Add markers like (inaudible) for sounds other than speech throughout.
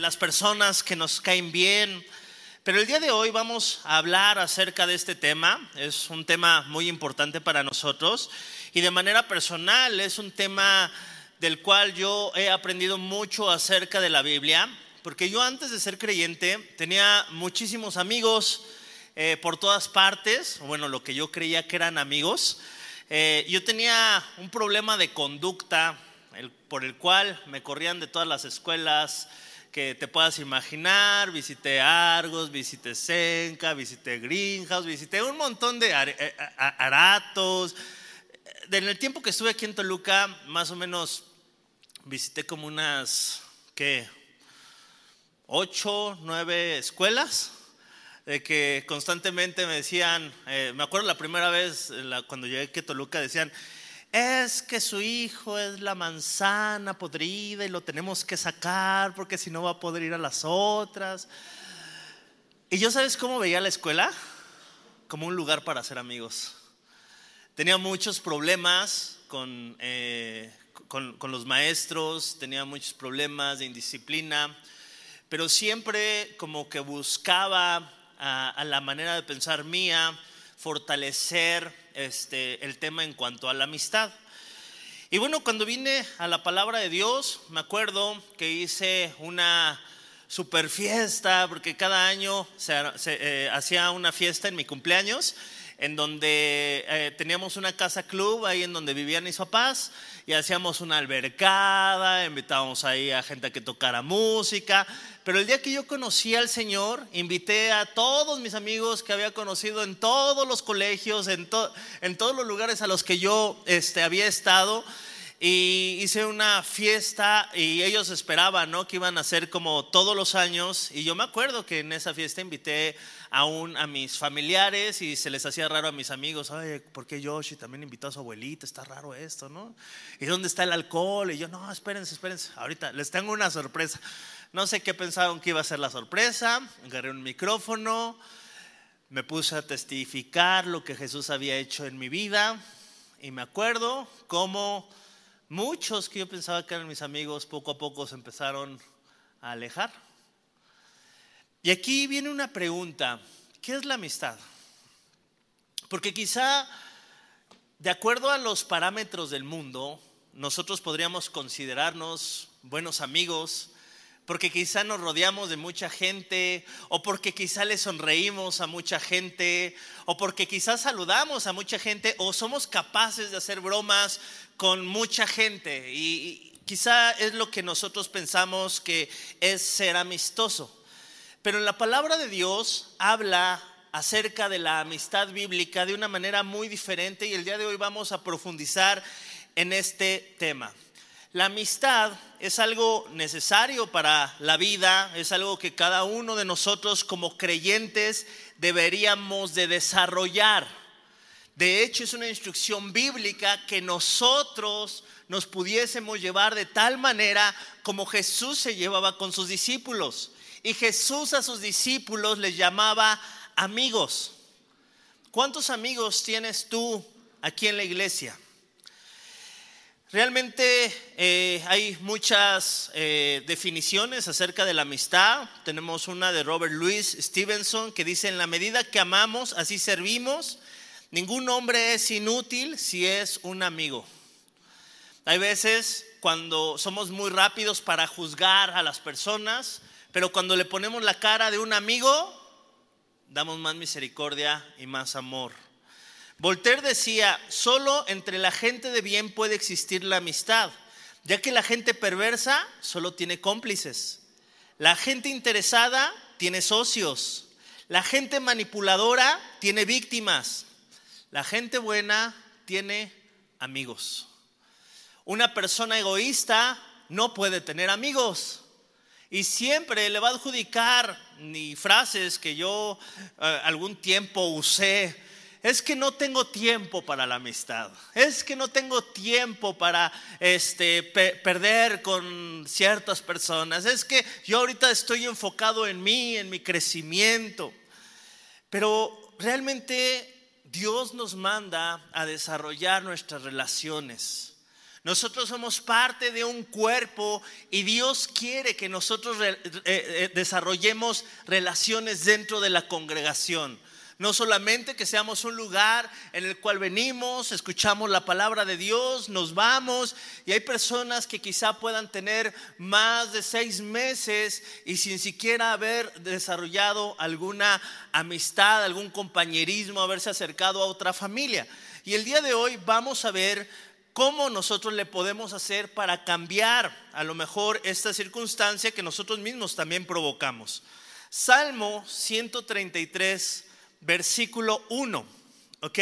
las personas que nos caen bien. Pero el día de hoy vamos a hablar acerca de este tema. Es un tema muy importante para nosotros y de manera personal es un tema del cual yo he aprendido mucho acerca de la Biblia, porque yo antes de ser creyente tenía muchísimos amigos eh, por todas partes, bueno, lo que yo creía que eran amigos. Eh, yo tenía un problema de conducta por el cual me corrían de todas las escuelas que te puedas imaginar. Visité Argos, visité Senca, visité Greenhouse, visité un montón de eh, aratos. En el tiempo que estuve aquí en Toluca, más o menos visité como unas, ¿qué? Ocho, nueve escuelas de que constantemente me decían, eh, me acuerdo la primera vez cuando llegué a Toluca, decían, es que su hijo es la manzana podrida y lo tenemos que sacar porque si no va a poder ir a las otras. Y yo sabes cómo veía la escuela? Como un lugar para hacer amigos. Tenía muchos problemas con, eh, con, los maestros, tenía muchos problemas de indisciplina, pero siempre como que buscaba a, la manera de pensar mía, fortalecer este, el tema en cuanto a la amistad. Y bueno, cuando vine a la palabra de Dios, me acuerdo que hice una super fiesta, porque cada año se, eh, hacía una fiesta en mi cumpleaños en donde eh, teníamos una casa club ahí en donde vivían mis papás y hacíamos una albercada, invitábamos ahí a gente a que tocara música. Pero el día que yo conocí al Señor, invité a todos mis amigos que había conocido en todos los colegios, en, en todos los lugares a los que yo este, había estado y hice una fiesta y ellos esperaban, ¿no? Que iban a ser como todos los años. Y yo me acuerdo que en esa fiesta invité aún a mis familiares y se les hacía raro a mis amigos. Ay, ¿por qué Yoshi también invitó a su abuelita? Está raro esto, ¿no? ¿Y dónde está el alcohol? Y yo, no, espérense, espérense. Ahorita les tengo una sorpresa. No sé qué pensaron que iba a ser la sorpresa. Agarré un micrófono, me puse a testificar lo que Jesús había hecho en mi vida. Y me acuerdo cómo Muchos que yo pensaba que eran mis amigos poco a poco se empezaron a alejar. Y aquí viene una pregunta, ¿qué es la amistad? Porque quizá, de acuerdo a los parámetros del mundo, nosotros podríamos considerarnos buenos amigos, porque quizá nos rodeamos de mucha gente, o porque quizá le sonreímos a mucha gente, o porque quizá saludamos a mucha gente, o somos capaces de hacer bromas con mucha gente. Y, quizá es lo que nosotros pensamos que es ser amistoso. Pero en la palabra de Dios habla acerca de la amistad bíblica de una manera muy diferente y el día de hoy vamos a profundizar en este tema. La amistad es algo necesario para la vida, es algo que cada uno de nosotros como creyentes deberíamos de desarrollar. De hecho, es una instrucción bíblica que nosotros nos pudiésemos llevar de tal manera como Jesús se llevaba con sus discípulos. Y Jesús a sus discípulos les llamaba amigos. ¿Cuántos amigos tienes tú aquí en la iglesia? Realmente eh, hay muchas eh, definiciones acerca de la amistad. Tenemos una de Robert Louis Stevenson que dice, en la medida que amamos, así servimos. Ningún hombre es inútil si es un amigo. Hay veces cuando somos muy rápidos para juzgar a las personas, pero cuando le ponemos la cara de un amigo, damos más misericordia y más amor. Voltaire decía, solo entre la gente de bien puede existir la amistad, ya que la gente perversa solo tiene cómplices. La gente interesada tiene socios. La gente manipuladora tiene víctimas. La gente buena tiene amigos. Una persona egoísta no puede tener amigos. Y siempre le va a adjudicar ni frases que yo eh, algún tiempo usé es que no tengo tiempo para la amistad, es que no tengo tiempo para este, perder con ciertas personas, es que yo ahorita estoy enfocado en mí, en mi crecimiento. Pero realmente Dios nos manda a desarrollar nuestras relaciones. Nosotros somos parte de un cuerpo y Dios quiere que nosotros eh, eh, desarrollemos relaciones dentro de la congregación. No solamente que seamos un lugar en el cual venimos, escuchamos la palabra de Dios, nos vamos y hay personas que quizá puedan tener más de seis meses y sin siquiera haber desarrollado alguna amistad, algún compañerismo, haberse acercado a otra familia. Y el día de hoy vamos a ver cómo nosotros le podemos hacer para cambiar a lo mejor esta circunstancia que nosotros mismos también provocamos. Salmo 133, versículo 1, ¿ok?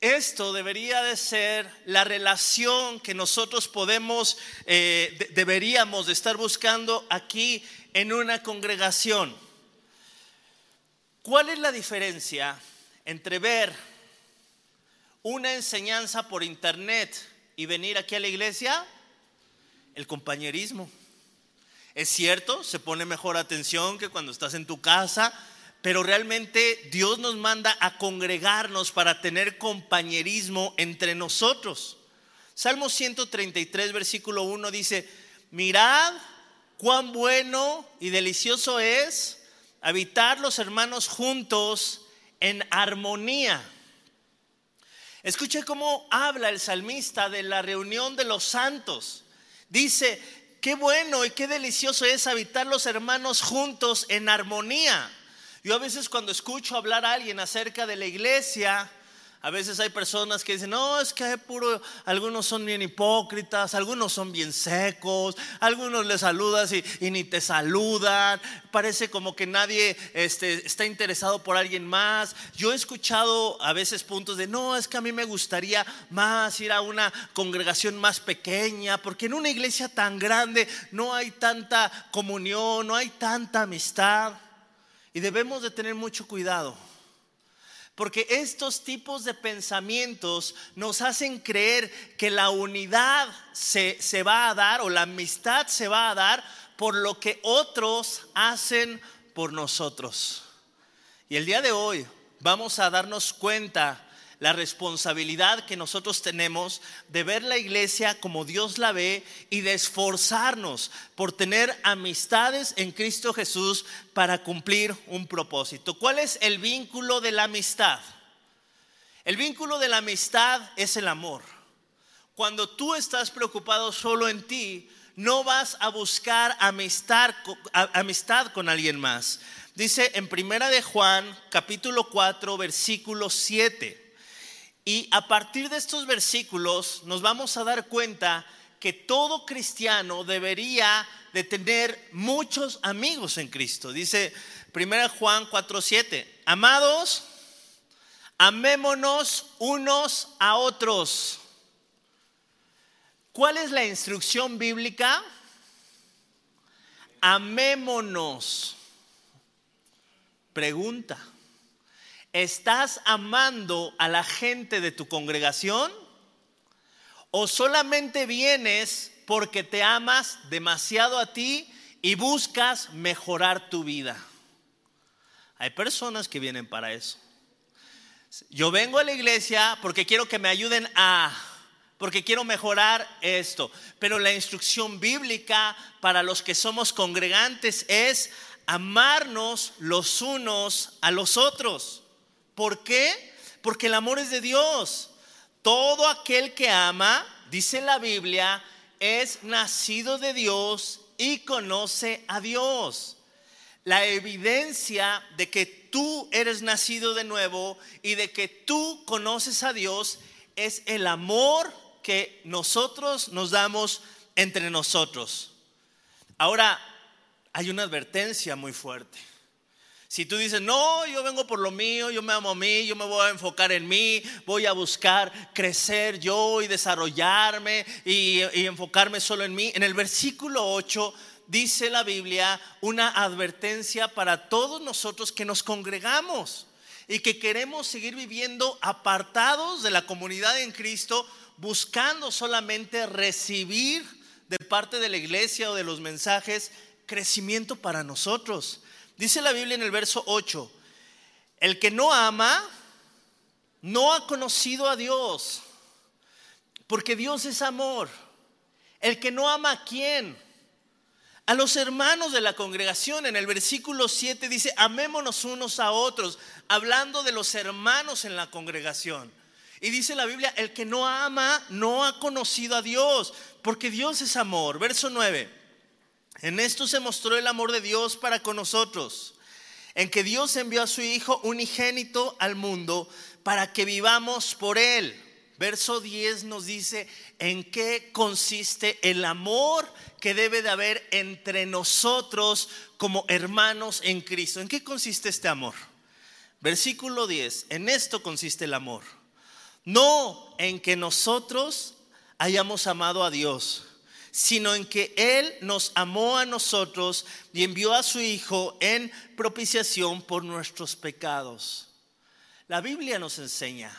Esto debería de ser la relación que nosotros podemos, eh, deberíamos de estar buscando aquí en una congregación. ¿Cuál es la diferencia entre ver una enseñanza por internet y venir aquí a la iglesia? El compañerismo. Es cierto, se pone mejor atención que cuando estás en tu casa, pero realmente Dios nos manda a congregarnos para tener compañerismo entre nosotros. Salmo 133, versículo 1 dice, mirad cuán bueno y delicioso es habitar los hermanos juntos en armonía. Escuche cómo habla el salmista de la reunión de los santos. Dice, qué bueno y qué delicioso es habitar los hermanos juntos en armonía. Yo a veces cuando escucho hablar a alguien acerca de la iglesia, a veces hay personas que dicen, no, es que hay puro, algunos son bien hipócritas, algunos son bien secos, algunos le saludas y, ni te saludan, parece como que nadie este, está interesado por alguien más. Yo he escuchado a veces puntos de, no, es que a mí me gustaría más ir a una congregación más pequeña, porque en una iglesia tan grande no hay tanta comunión, no hay tanta amistad. Y debemos de tener mucho cuidado porque estos tipos de pensamientos nos hacen creer que la unidad se, va a dar o la amistad se va a dar por lo que otros hacen por nosotros. Y el día de hoy vamos a darnos cuenta la responsabilidad que nosotros tenemos de ver la iglesia como Dios la ve y de esforzarnos por tener amistades en Cristo Jesús para cumplir un propósito. ¿Cuál es el vínculo de la amistad? El vínculo de la amistad es el amor. Cuando tú estás preocupado solo en ti, no vas a buscar amistad, amistad con alguien más. Dice en Primera de Juan, capítulo 4, versículo 7. Y a partir de estos versículos nos vamos a dar cuenta que todo cristiano debería de tener muchos amigos en Cristo. Dice 1 Juan 4:7, amados, amémonos unos a otros. ¿Cuál es la instrucción bíblica? Amémonos. Pregunta. ¿Estás amando a la gente de tu congregación? ¿O solamente vienes porque te amas demasiado a ti y buscas mejorar tu vida? Hay personas que vienen para eso. Yo vengo a la iglesia porque quiero que me ayuden a, porque quiero mejorar esto. Pero la instrucción bíblica para los que somos congregantes es amarnos los unos a los otros. ¿Por qué? Porque el amor es de Dios. Todo aquel que ama, dice la Biblia, es nacido de Dios y conoce a Dios. La evidencia de que tú eres nacido de nuevo y de que tú conoces a Dios es el amor que nosotros nos damos entre nosotros. Ahora, hay una advertencia muy fuerte. Si tú dices, no, yo vengo por lo mío, yo me amo a mí, yo me voy a enfocar en mí, voy a buscar crecer yo y desarrollarme y, enfocarme solo en mí. En el versículo 8 dice la Biblia una advertencia para todos nosotros que nos congregamos y que queremos seguir viviendo apartados de la comunidad en Cristo, buscando solamente recibir de parte de la iglesia o de los mensajes crecimiento para nosotros. Dice la Biblia en el verso 8, el que no ama no ha conocido a Dios. Porque Dios es amor. El que no ama a quién? A los hermanos de la congregación, en el versículo 7 dice, amémonos unos a otros, hablando de los hermanos en la congregación. Y dice la Biblia, el que no ama no ha conocido a Dios, porque Dios es amor. Verso 9, en esto se mostró el amor de Dios para con nosotros, en que Dios envió a su Hijo unigénito al mundo para que vivamos por Él. Verso 10 nos dice en qué consiste el amor que debe de haber entre nosotros como hermanos en Cristo. ¿En qué consiste este amor? Versículo 10, en esto consiste el amor. No en que nosotros hayamos amado a Dios, sino en que Él nos amó a nosotros y envió a su Hijo en propiciación por nuestros pecados. La Biblia nos enseña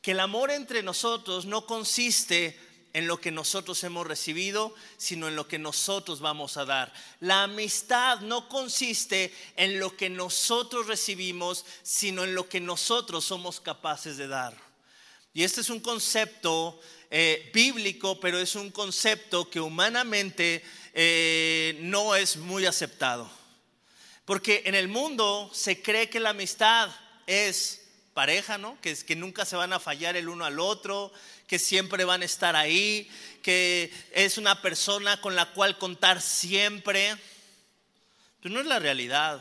que el amor entre nosotros no consiste en lo que nosotros hemos recibido, sino en lo que nosotros vamos a dar. La amistad no consiste en lo que nosotros recibimos, sino en lo que nosotros somos capaces de dar. Y este es un concepto eh, bíblico, pero es un concepto que humanamente eh, no es muy aceptado. Porque en el mundo se cree que la amistad es pareja, ¿no? Que, que nunca se van a fallar el uno al otro, que siempre van a estar ahí, que es una persona con la cual contar siempre. Pero no es la realidad.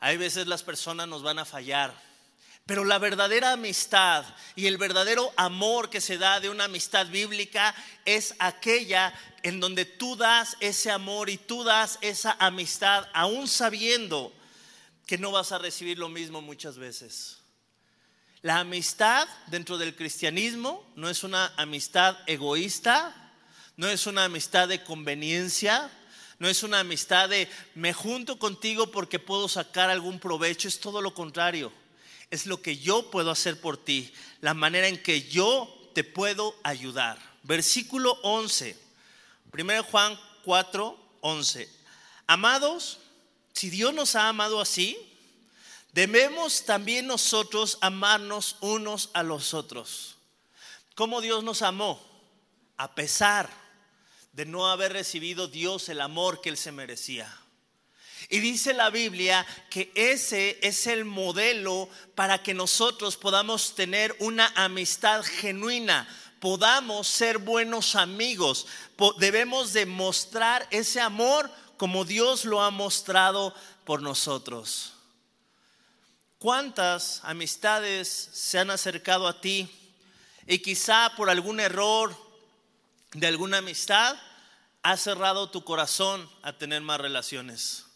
Hay veces las personas nos van a fallar. Pero la verdadera amistad y el verdadero amor que se da de una amistad bíblica es aquella en donde tú das ese amor y tú das esa amistad aún sabiendo que no vas a recibir lo mismo muchas veces. La amistad dentro del cristianismo no es una amistad egoísta, no es una amistad de conveniencia, no es una amistad de me junto contigo porque puedo sacar algún provecho, es todo lo contrario. Es lo que yo puedo hacer por ti, la manera en que yo te puedo ayudar. Versículo 11, 1 Juan 4, 11. Amados, si Dios nos ha amado así, Debemos también nosotros amarnos unos a los otros. ¿Cómo Dios nos amó? A pesar de no haber recibido Dios el amor que Él se merecía. Y dice la Biblia que ese es el modelo para que nosotros podamos tener una amistad genuina, podamos ser buenos amigos. Debemos demostrar ese amor como Dios lo ha mostrado por nosotros. ¿Cuántas amistades se han acercado a ti y quizá por algún error de alguna amistad has cerrado tu corazón a tener más relaciones?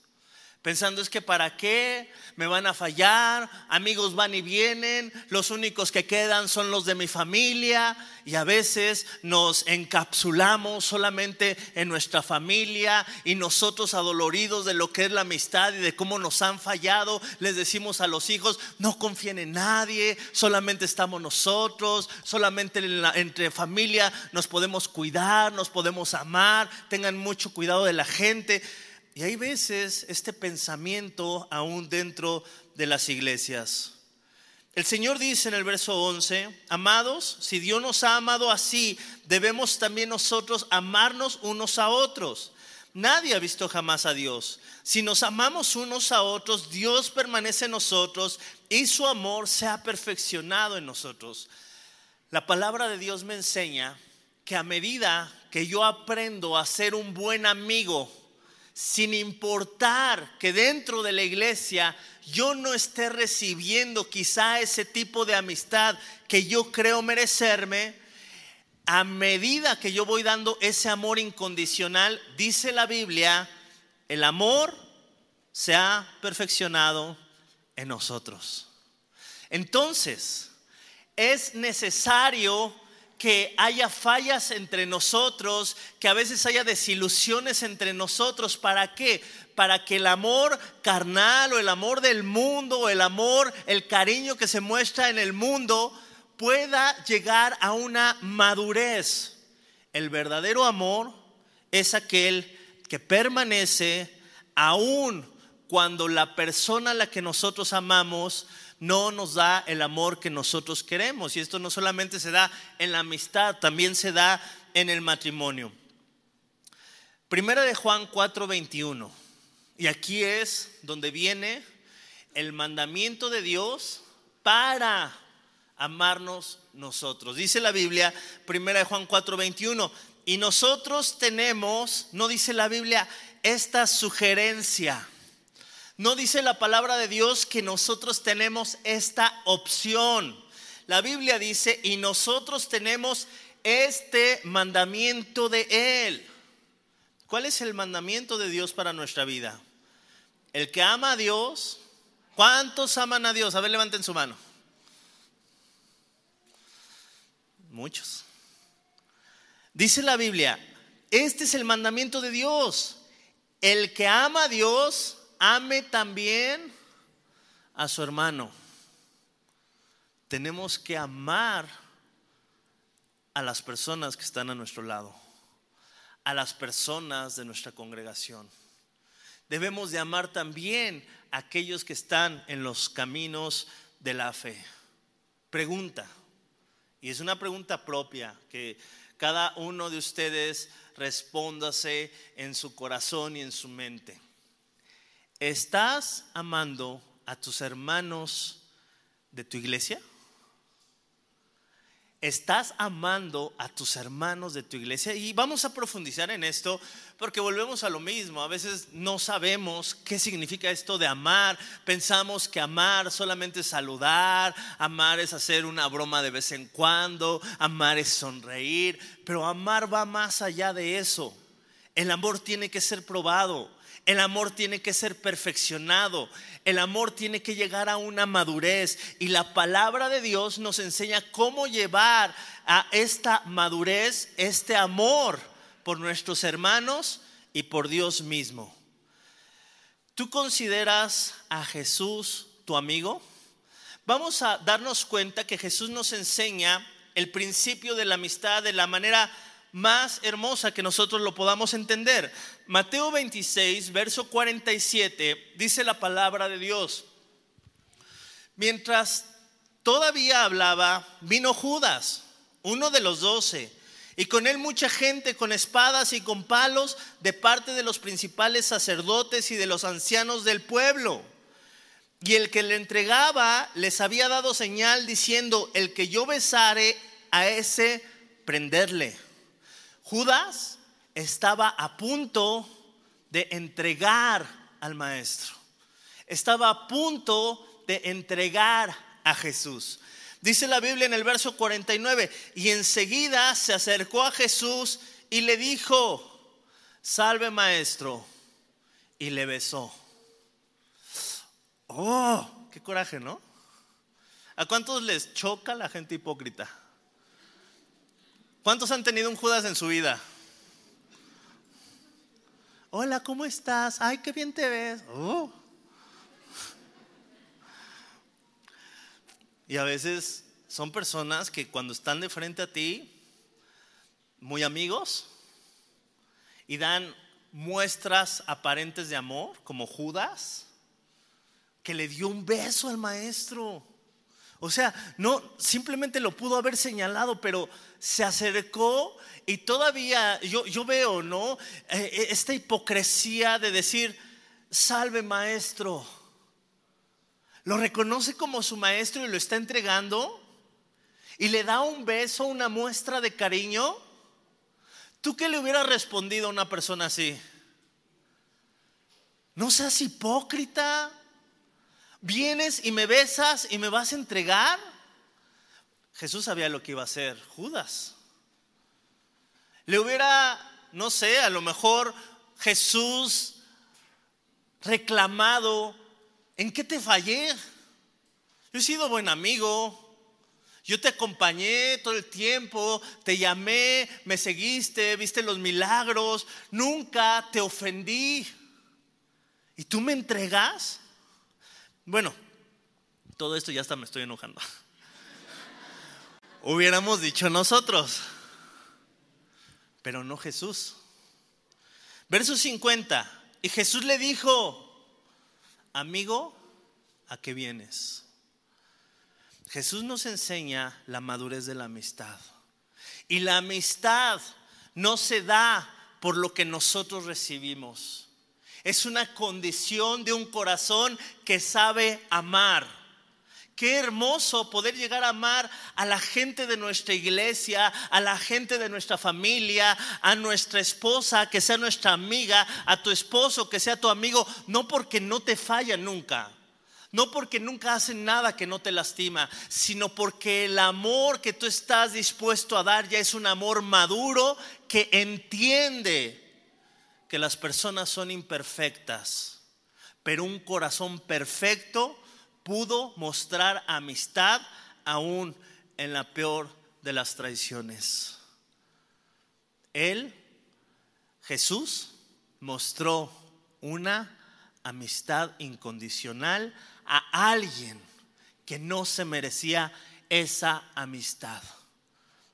Pensando es que para qué me van a fallar, amigos van y vienen, los únicos que quedan son los de mi familia y a veces nos encapsulamos solamente en nuestra familia y nosotros adoloridos de lo que es la amistad y de cómo nos han fallado, les decimos a los hijos, no confíen en nadie, solamente estamos nosotros, solamente entre familia nos podemos cuidar, nos podemos amar, tengan mucho cuidado de la gente. Y hay veces este pensamiento aún dentro de las iglesias. El Señor dice en el verso 11, amados, si Dios nos ha amado así, debemos también nosotros amarnos unos a otros. Nadie ha visto jamás a Dios. Si nos amamos unos a otros, Dios permanece en nosotros y su amor se ha perfeccionado en nosotros. La palabra de Dios me enseña que a medida que yo aprendo a ser un buen amigo, sin importar que dentro de la iglesia yo no esté recibiendo quizá ese tipo de amistad que yo creo merecerme, a medida que yo voy dando ese amor incondicional, dice la Biblia, el amor se ha perfeccionado en nosotros. Entonces, es necesario que haya fallas entre nosotros, que a veces haya desilusiones entre nosotros. ¿Para qué? Para que el amor carnal o el amor del mundo o el amor, el cariño que se muestra en el mundo pueda llegar a una madurez. El verdadero amor es aquel que permanece aún cuando la persona a la que nosotros amamos no nos da el amor que nosotros queremos. Y esto no solamente se da en la amistad, también se da en el matrimonio. Primera de Juan 4:21. Y aquí es donde viene el mandamiento de Dios para amarnos nosotros. Dice la Biblia, primera de Juan 4:21, y nosotros tenemos, no dice la Biblia, esta sugerencia no dice la palabra de Dios que nosotros tenemos esta opción. La Biblia dice, y nosotros tenemos este mandamiento de Él. ¿Cuál es el mandamiento de Dios para nuestra vida? El que ama a Dios, ¿cuántos aman a Dios? A ver, levanten su mano. Muchos. Dice la Biblia, este es el mandamiento de Dios. El que ama a Dios, ame también a su hermano. Tenemos que amar a las personas que están a nuestro lado, a las personas de nuestra congregación. Debemos de amar también a aquellos que están en los caminos de la fe. Pregunta, y es una pregunta propia que cada uno de ustedes respóndase en su corazón y en su mente. ¿Estás amando a tus hermanos de tu iglesia? ¿Estás amando a tus hermanos de tu iglesia? Y vamos a profundizar en esto porque volvemos a lo mismo. A veces no sabemos qué significa esto de amar. Pensamos que amar solamente es saludar, amar es hacer una broma de vez en cuando, amar es sonreír, pero amar va más allá de eso. El amor tiene que ser probado. El amor tiene que ser perfeccionado. El amor tiene que llegar a una madurez. Y la palabra de Dios nos enseña cómo llevar a esta madurez, este amor por nuestros hermanos y por Dios mismo. ¿Tú consideras a Jesús tu amigo? Vamos a darnos cuenta que Jesús nos enseña el principio de la amistad de la manera más hermosa que nosotros lo podamos entender. Mateo 26, verso 47, dice la palabra de Dios. Mientras todavía hablaba, vino Judas, uno de los doce, y con él mucha gente con espadas y con palos de parte de los principales sacerdotes y de los ancianos del pueblo. Y el que le entregaba les había dado señal diciendo, el que yo besare a ese, prenderle. Judas estaba a punto de entregar al maestro. Estaba a punto de entregar a Jesús. Dice la Biblia en el verso 49, y enseguida se acercó a Jesús y le dijo, salve maestro, y le besó. Oh, qué coraje, ¿no? ¿A cuántos les choca la gente hipócrita? ¿Cuántos han tenido un Judas en su vida? Hola, ¿cómo estás? Ay, qué bien te ves. Oh. Y a veces son personas que cuando están de frente a ti, muy amigos, y dan muestras aparentes de amor, como Judas, que le dio un beso al maestro. O sea, no, simplemente lo pudo haber señalado, pero se acercó y todavía yo, yo veo, ¿no? Eh, eh, esta hipocresía de decir, salve maestro. Lo reconoce como su maestro y lo está entregando y le da un beso, una muestra de cariño. ¿Tú qué le hubieras respondido a una persona así? No seas hipócrita vienes y me besas y me vas a entregar. Jesús sabía lo que iba a hacer Judas. Le hubiera, no sé, a lo mejor Jesús reclamado, ¿en qué te fallé? Yo he sido buen amigo, yo te acompañé todo el tiempo, te llamé, me seguiste, viste los milagros, nunca te ofendí. ¿Y tú me entregas? Bueno, todo esto ya hasta me estoy enojando. Hubiéramos dicho nosotros, pero no Jesús. Verso 50. Y Jesús le dijo, amigo, ¿a qué vienes? Jesús nos enseña la madurez de la amistad. Y la amistad no se da por lo que nosotros recibimos. Es una condición de un corazón que sabe amar. Qué hermoso poder llegar a amar a la gente de nuestra iglesia, a la gente de nuestra familia, a nuestra esposa, que sea nuestra amiga, a tu esposo, que sea tu amigo, no porque no te falla nunca, no porque nunca hacen nada que no te lastima, sino porque el amor que tú estás dispuesto a dar ya es un amor maduro que entiende que las personas son imperfectas, pero un corazón perfecto pudo mostrar amistad aún en la peor de las traiciones. Él, Jesús, mostró una amistad incondicional a alguien que no se merecía esa amistad.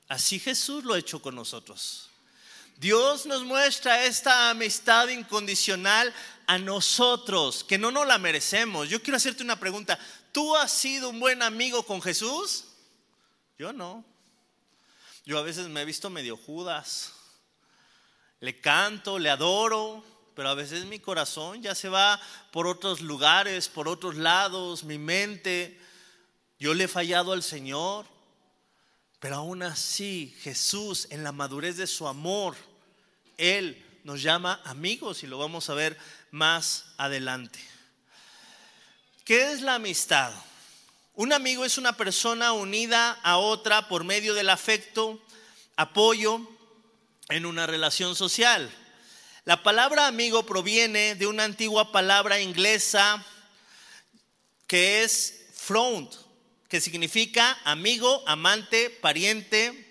Así Jesús lo ha hecho con nosotros. Dios nos muestra esta amistad incondicional a nosotros, que no nos la merecemos. Yo quiero hacerte una pregunta. ¿Tú has sido un buen amigo con Jesús? Yo no. Yo a veces me he visto medio Judas. Le canto, le adoro, pero a veces mi corazón ya se va por otros lugares, por otros lados, mi mente. Yo le he fallado al Señor, pero aún así Jesús en la madurez de su amor, Él nos llama amigos y lo vamos a ver más adelante. ¿Qué es la amistad? Un amigo es una persona unida a otra por medio del afecto, apoyo en una relación social. La palabra amigo proviene de una antigua palabra inglesa que es front, que significa amigo, amante, pariente,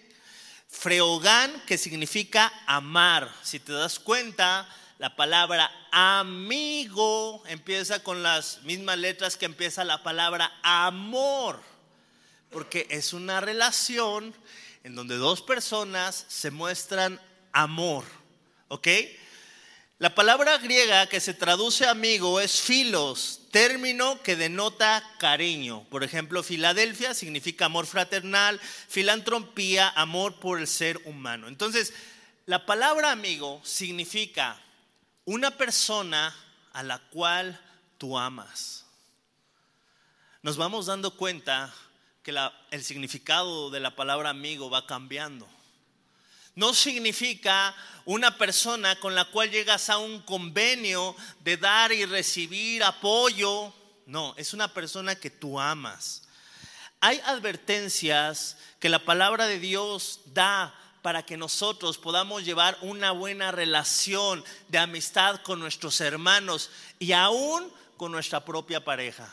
freogán, que significa amar. Si te das cuenta, la palabra amigo empieza con las mismas letras que empieza la palabra amor, porque es una relación en donde dos personas se muestran amor, ¿ok? La palabra griega que se traduce amigo es filos, término que denota cariño. Por ejemplo, Filadelfia significa amor fraternal, filantropía, amor por el ser humano. Entonces, la palabra amigo significa una persona a la cual tú amas. Nos vamos dando cuenta que el significado de la palabra amigo va cambiando. No significa una persona con la cual llegas a un convenio de dar y recibir apoyo. No, es una persona que tú amas. Hay advertencias que la palabra de Dios da para que nosotros podamos llevar una buena relación de amistad con nuestros hermanos y aún con nuestra propia pareja.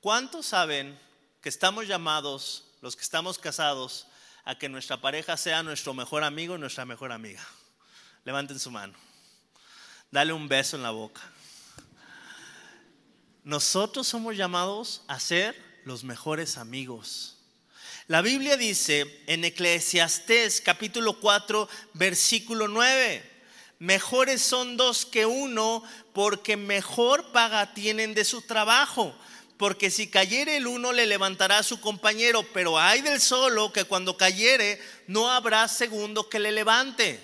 ¿Cuántos saben que estamos llamados, los que estamos casados, a que nuestra pareja sea nuestro mejor amigo, nuestra mejor amiga? Levanten su mano. Dale un beso en la boca. Nosotros somos llamados a ser los mejores amigos. La Biblia dice en Eclesiastés capítulo 4 versículo 9, mejores son dos que uno porque mejor paga tienen de su trabajo. Porque si cayere el uno le levantará a su compañero, pero hay del solo que cuando cayere no habrá segundo que le levante.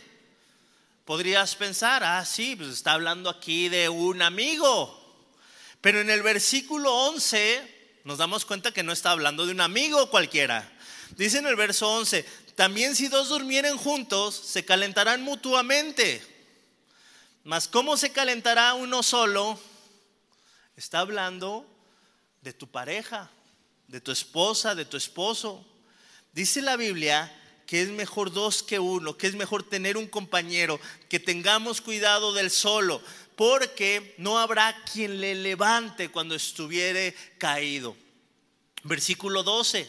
Podrías pensar, ah, sí, pues está hablando aquí de un amigo. Pero en el versículo 11 nos damos cuenta que no está hablando de un amigo cualquiera. Dice en el verso 11, también si dos durmieren juntos, se calentarán mutuamente. Mas ¿cómo se calentará uno solo? Está hablando de tu pareja, de tu esposa, de tu esposo. Dice la Biblia que es mejor dos que uno, que es mejor tener un compañero, que tengamos cuidado del solo, porque no habrá quien le levante cuando estuviere caído. Versículo 12.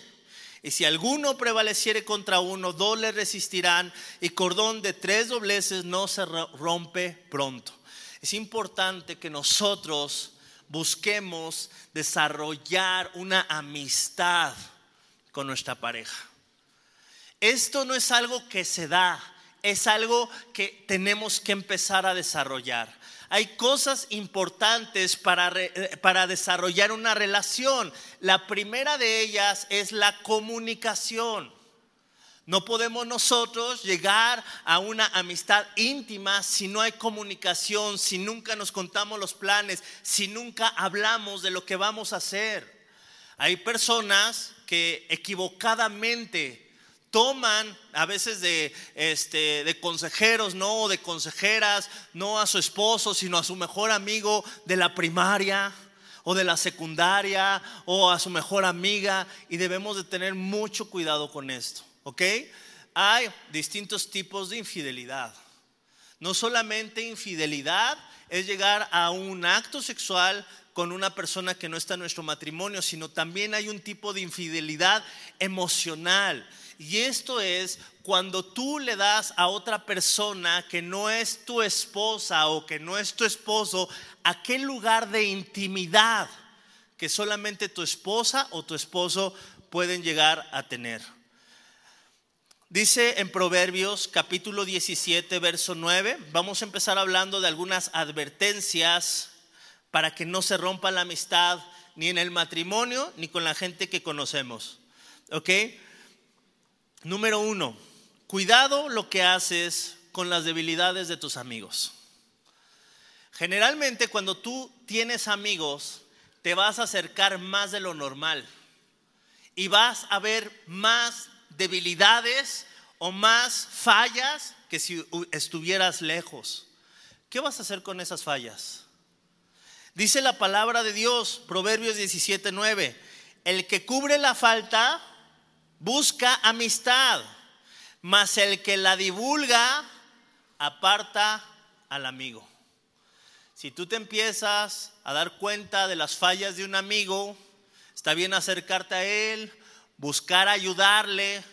Y si alguno prevaleciere contra uno, dos le resistirán y cordón de tres dobleces no se rompe pronto. Es importante que nosotros busquemos desarrollar una amistad con nuestra pareja. Esto no es algo que se da, es algo que tenemos que empezar a desarrollar. Hay cosas importantes para, eh, para desarrollar una relación. La primera de ellas es la comunicación. No podemos nosotros llegar a una amistad íntima si no hay comunicación, si nunca nos contamos los planes, si nunca hablamos de lo que vamos a hacer. Hay personas que equivocadamente toman a veces de, este, consejeros, no, de consejeras, no a su esposo, sino a su mejor amigo de la primaria o de la secundaria o a su mejor amiga y debemos de tener mucho cuidado con esto, ¿ok? Hay distintos tipos de infidelidad. No solamente infidelidad es llegar a un acto sexual con una persona que no está en nuestro matrimonio, sino también hay un tipo de infidelidad emocional y esto es cuando tú le das a otra persona que no es tu esposa o que no es tu esposo aquel lugar de intimidad que solamente tu esposa o tu esposo pueden llegar a tener. Dice en Proverbios capítulo 17, verso 9, vamos a empezar hablando de algunas advertencias para que no se rompa la amistad ni en el matrimonio ni con la gente que conocemos. ¿Ok? Número uno, cuidado lo que haces con las debilidades de tus amigos. Generalmente cuando tú tienes amigos, te vas a acercar más de lo normal y vas a ver más debilidades o más fallas que si estuvieras lejos. ¿Qué vas a hacer con esas fallas? Dice la palabra de Dios, Proverbios 17:9, el que cubre la falta busca amistad, mas el que la divulga aparta al amigo. Si tú te empiezas a dar cuenta de las fallas de un amigo, está bien acercarte a él, buscar ayudarle,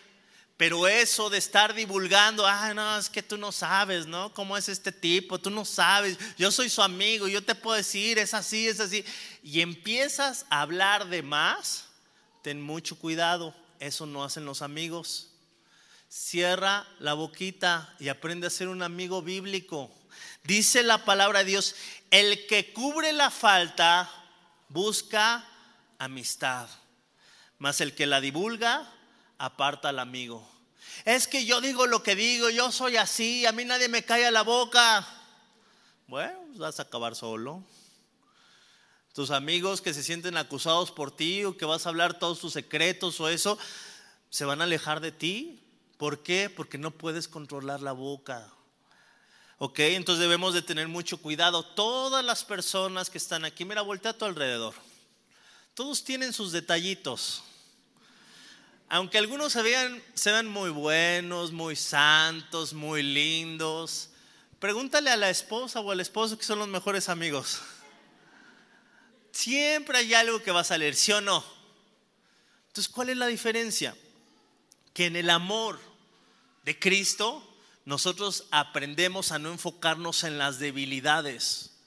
pero eso de estar divulgando, ah, no, es que tú no sabes, ¿no? ¿Cómo es este tipo? Tú no sabes, yo soy su amigo, yo te puedo decir, es así, es así. Y empiezas a hablar de más, ten mucho cuidado, eso no hacen los amigos. Cierra la boquita y aprende a ser un amigo bíblico. Dice la palabra de Dios, el que cubre la falta busca amistad, mas el que la divulga aparta al amigo. Es que yo digo lo que digo, yo soy así, a mí nadie me cae a la boca. Bueno, vas a acabar solo tus amigos que se sienten acusados por ti o que vas a hablar todos tus secretos o eso, se van a alejar de ti. ¿Por qué? Porque no puedes controlar la boca. ¿Ok? Entonces debemos de tener mucho cuidado. Todas las personas que están aquí, mira, voltea a tu alrededor. Todos tienen sus detallitos. Aunque algunos se vean, muy buenos, muy santos, muy lindos, pregúntale a la esposa o al esposo que son los mejores amigos. Siempre hay algo que va a salir, ¿sí o no? Entonces, ¿cuál es la diferencia? Que en el amor de Cristo nosotros aprendemos a no enfocarnos en las debilidades,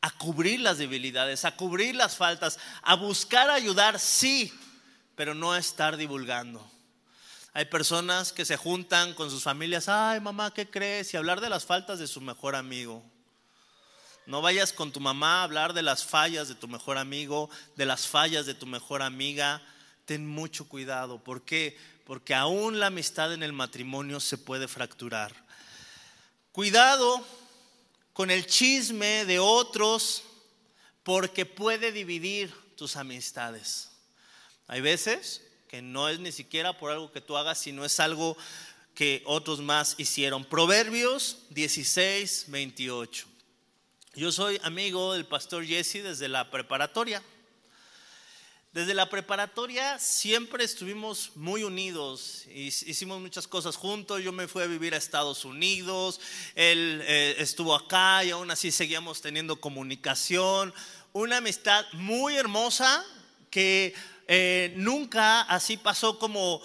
a cubrir las debilidades, a cubrir las faltas, a buscar ayudar, sí, pero no a estar divulgando. Hay personas que se juntan con sus familias, ay mamá, ¿qué crees? Y hablar de las faltas de su mejor amigo. No vayas con tu mamá a hablar de las fallas de tu mejor amigo, de las fallas de tu mejor amiga. Ten mucho cuidado. ¿Por qué? Porque aún la amistad en el matrimonio se puede fracturar. Cuidado con el chisme de otros porque puede dividir tus amistades. Hay veces que no es ni siquiera por algo que tú hagas, sino es algo que otros más hicieron. Proverbios 16, 28. Yo soy amigo del pastor Jesse desde la preparatoria. Desde la preparatoria siempre estuvimos muy unidos, hicimos muchas cosas juntos, yo me fui a vivir a Estados Unidos, él eh, estuvo acá y aún así seguíamos teniendo comunicación, una amistad muy hermosa que eh, nunca así pasó como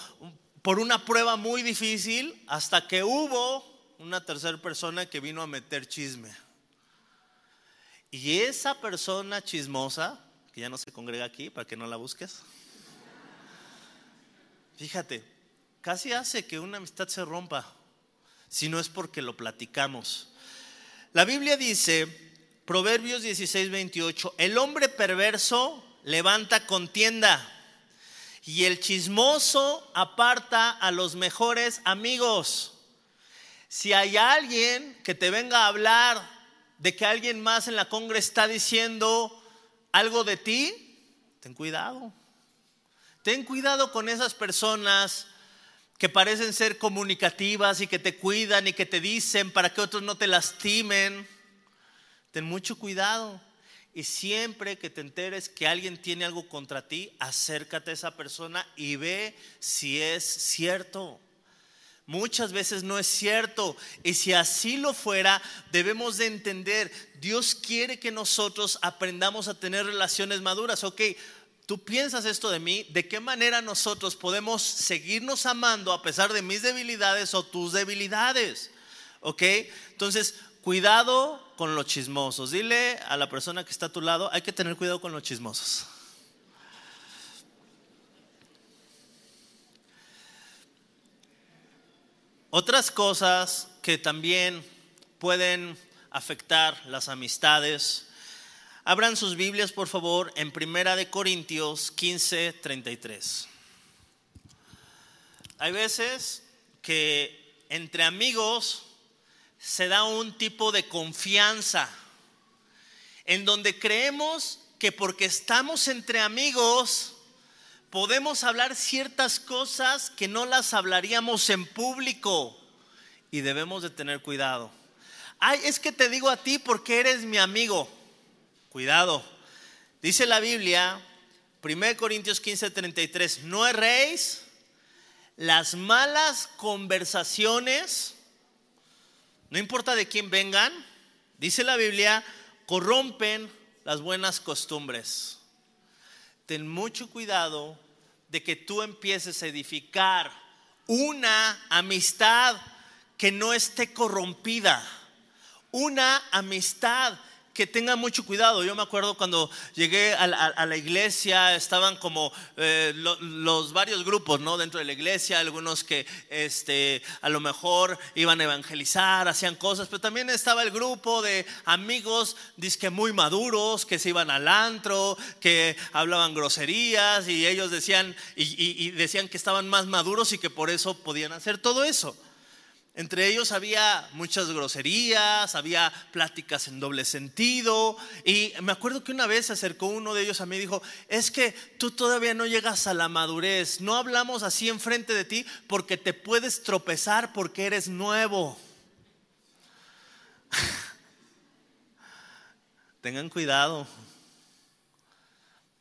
por una prueba muy difícil hasta que hubo una tercera persona que vino a meter chisme. Y esa persona chismosa, que ya no se congrega aquí para que no la busques, fíjate, casi hace que una amistad se rompa. sino es porque lo platicamos. La Biblia dice, Proverbios 16, 28, el hombre perverso levanta contienda y el chismoso aparta a los mejores amigos. Si hay alguien que te venga a hablar de que alguien más en la congre está diciendo algo de ti, ten cuidado. Ten cuidado con esas personas que parecen ser comunicativas y que te cuidan y que te dicen para que otros no te lastimen. Ten mucho cuidado. Y siempre que te enteres que alguien tiene algo contra ti, acércate a esa persona y ve si es cierto. Muchas veces no es cierto. Y si así lo fuera, debemos de entender, Dios quiere que nosotros aprendamos a tener relaciones maduras. Ok, tú piensas esto de mí, ¿de qué manera nosotros podemos seguirnos amando a pesar de mis debilidades o tus debilidades? ¿Ok? Entonces, cuidado con los chismosos. Dile a la persona que está a tu lado, hay que tener cuidado con los chismosos. Otras cosas que también pueden afectar las amistades. Abran sus Biblias, por favor, en Primera de Corintios 15, 33. Hay veces que entre amigos se da un tipo de confianza en donde creemos que porque estamos entre amigos podemos hablar ciertas cosas que no las hablaríamos en público y debemos de tener cuidado. Ay, es que te digo a ti porque eres mi amigo. Cuidado. Dice la Biblia, 1 Corintios 15, 33, no erréis las malas conversaciones, no importa de quién vengan, dice la Biblia, corrompen las buenas costumbres. Ten mucho cuidado de que tú empieces a edificar una amistad que no esté corrompida, una amistad que tenga mucho cuidado. Yo me acuerdo cuando llegué a la, iglesia, estaban como eh, los varios grupos, ¿no? Dentro de la iglesia, algunos que este, a lo mejor iban a evangelizar, hacían cosas, pero también estaba el grupo de amigos, que muy maduros, que se iban al antro, que hablaban groserías y ellos decían, y decían que estaban más maduros y que por eso podían hacer todo eso. Entre ellos había muchas groserías, había pláticas en doble sentido. Y me acuerdo que una vez se acercó uno de ellos a mí y dijo, es que tú todavía no llegas a la madurez. No hablamos así enfrente de ti porque te puedes tropezar porque eres nuevo. (laughs) Tengan cuidado.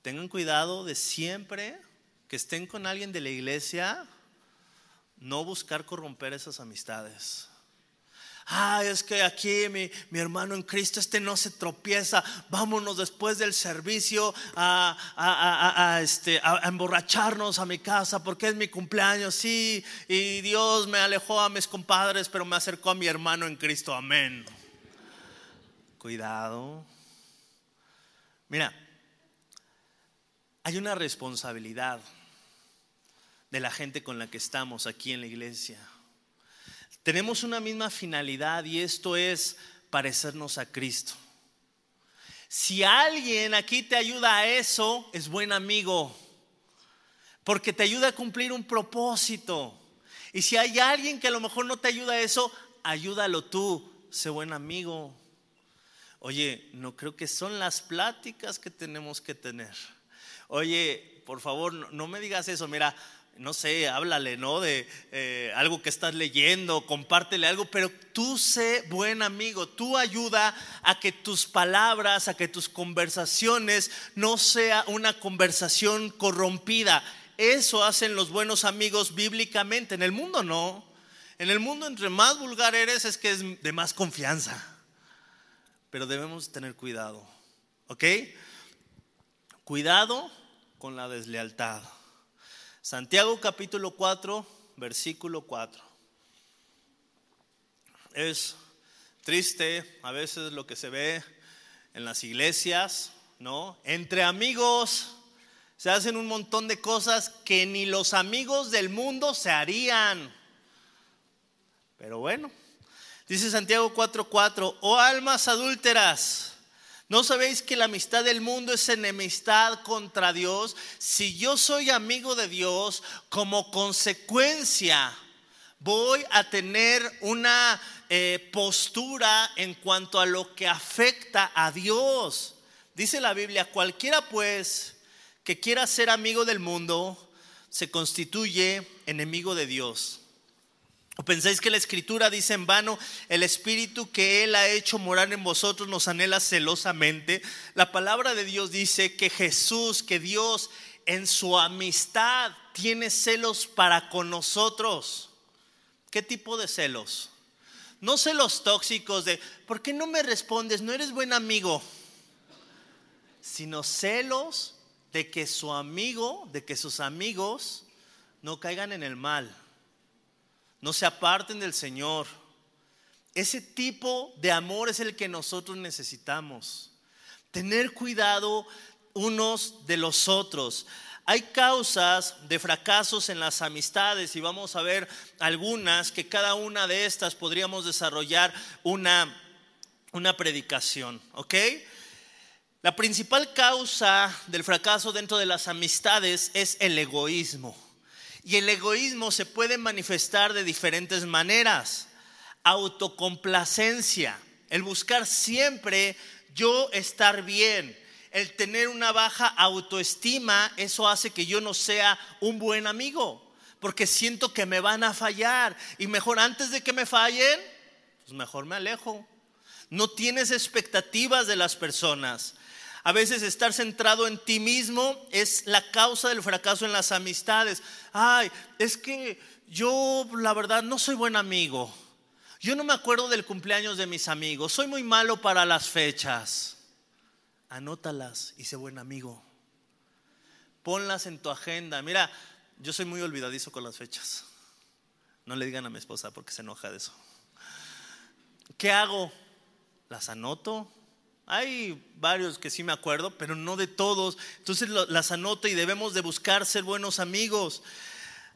Tengan cuidado de siempre que estén con alguien de la iglesia no buscar corromper esas amistades. Ah, es que aquí mi, hermano en Cristo, este no se tropieza. Vámonos después del servicio a, este, a, emborracharnos a mi casa porque es mi cumpleaños. Sí, y Dios me alejó a mis compadres, pero me acercó a mi hermano en Cristo. Amén. Cuidado. Mira, hay una responsabilidad de la gente con la que estamos aquí en la iglesia. Tenemos una misma finalidad y esto es parecernos a Cristo. Si alguien aquí te ayuda a eso, es buen amigo, porque te ayuda a cumplir un propósito. Y si hay alguien que a lo mejor no te ayuda a eso, ayúdalo tú, sé buen amigo. Oye, no creo que son las pláticas que tenemos que tener. Oye, por favor, no, me digas eso. Mira, no sé, háblale, ¿no? De eh, algo que estás leyendo, compártele algo, pero tú sé buen amigo, tú ayuda a que tus palabras, a que tus conversaciones no sea una conversación corrompida. Eso hacen los buenos amigos bíblicamente, en el mundo no. En el mundo entre más vulgar eres es que es de más confianza. Pero debemos tener cuidado, ¿ok? Cuidado con la deslealtad. Santiago capítulo 4, versículo 4. Es triste a veces lo que se ve en las iglesias, ¿no? Entre amigos se hacen un montón de cosas que ni los amigos del mundo se harían. Pero bueno, Dice Santiago 4:4, oh almas adúlteras, ¿no sabéis que la amistad del mundo es enemistad contra Dios? Si yo soy amigo de Dios, como consecuencia voy a tener una eh, postura en cuanto a lo que afecta a Dios. Dice la Biblia, cualquiera pues que quiera ser amigo del mundo, se constituye enemigo de Dios. ¿O pensáis que la escritura dice en vano, el espíritu que Él ha hecho morar en vosotros nos anhela celosamente? La palabra de Dios dice que Jesús, que Dios en su amistad tiene celos para con nosotros. ¿Qué tipo de celos? No celos tóxicos de, ¿por qué no me respondes? No eres buen amigo. Sino celos de que su amigo, de que sus amigos no caigan en el mal no se aparten del Señor. Ese tipo de amor es el que nosotros necesitamos. Tener cuidado unos de los otros. Hay causas de fracasos en las amistades y vamos a ver algunas que cada una de estas podríamos desarrollar una, una predicación, ¿ok? La principal causa del fracaso dentro de las amistades es el egoísmo. Y el egoísmo se puede manifestar de diferentes maneras. Autocomplacencia, el buscar siempre yo estar bien, el tener una baja autoestima, eso hace que yo no sea un buen amigo, porque siento que me van a fallar y mejor antes de que me fallen, pues mejor me alejo. No tienes expectativas de las personas. A veces estar centrado en ti mismo es la causa del fracaso en las amistades. Ay, es que yo la verdad no soy buen amigo. Yo no me acuerdo del cumpleaños de mis amigos. Soy muy malo para las fechas. Anótalas y sé buen amigo. Ponlas en tu agenda. Mira, yo soy muy olvidadizo con las fechas. No le digan a mi esposa porque se enoja de eso. ¿Qué hago? Las anoto, hay varios que sí me acuerdo, pero no de todos. Entonces las anoto y debemos de buscar ser buenos amigos.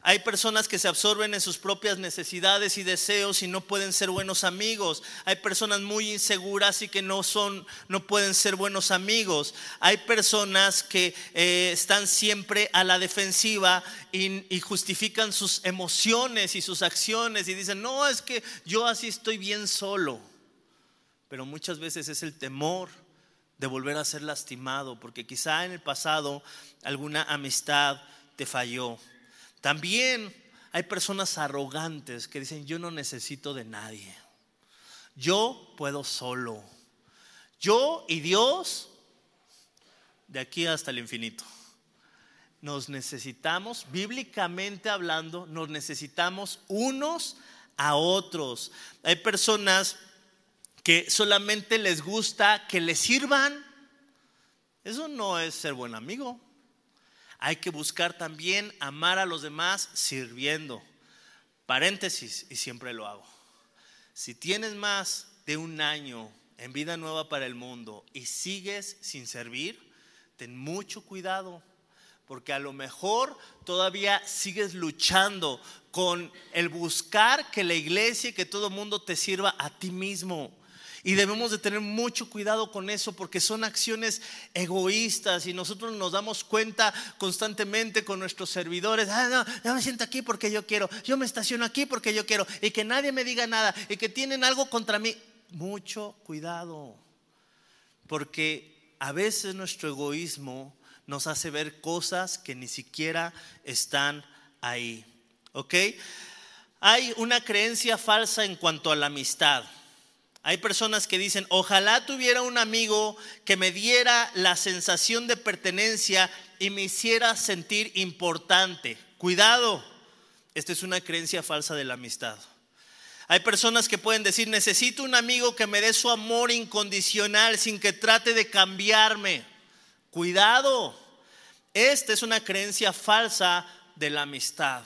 Hay personas que se absorben en sus propias necesidades y deseos y no pueden ser buenos amigos. Hay personas muy inseguras y que no son, no pueden ser buenos amigos. Hay personas que eh, están siempre a la defensiva y, y justifican sus emociones y sus acciones y dicen, no, es que yo así estoy bien solo pero muchas veces es el temor de volver a ser lastimado, porque quizá en el pasado alguna amistad te falló. También hay personas arrogantes que dicen, yo no necesito de nadie, yo puedo solo, yo y Dios de aquí hasta el infinito. Nos necesitamos, bíblicamente hablando, nos necesitamos unos a otros. Hay personas que solamente les gusta que les sirvan. Eso no es ser buen amigo. Hay que buscar también amar a los demás sirviendo. Paréntesis, y siempre lo hago. Si tienes más de un año en vida nueva para el mundo y sigues sin servir, ten mucho cuidado, porque a lo mejor todavía sigues luchando con el buscar que la iglesia y que todo el mundo te sirva a ti mismo. Y debemos de tener mucho cuidado con eso porque son acciones egoístas y nosotros nos damos cuenta constantemente con nuestros servidores, ah, no, yo me siento aquí porque yo quiero, yo me estaciono aquí porque yo quiero y que nadie me diga nada y que tienen algo contra mí. Mucho cuidado, porque a veces nuestro egoísmo nos hace ver cosas que ni siquiera están ahí. ¿Ok? Hay una creencia falsa en cuanto a la amistad. Hay personas que dicen, ojalá tuviera un amigo que me diera la sensación de pertenencia y me hiciera sentir importante. Cuidado, esta es una creencia falsa de la amistad. Hay personas que pueden decir, necesito un amigo que me dé su amor incondicional sin que trate de cambiarme. Cuidado, esta es una creencia falsa de la amistad.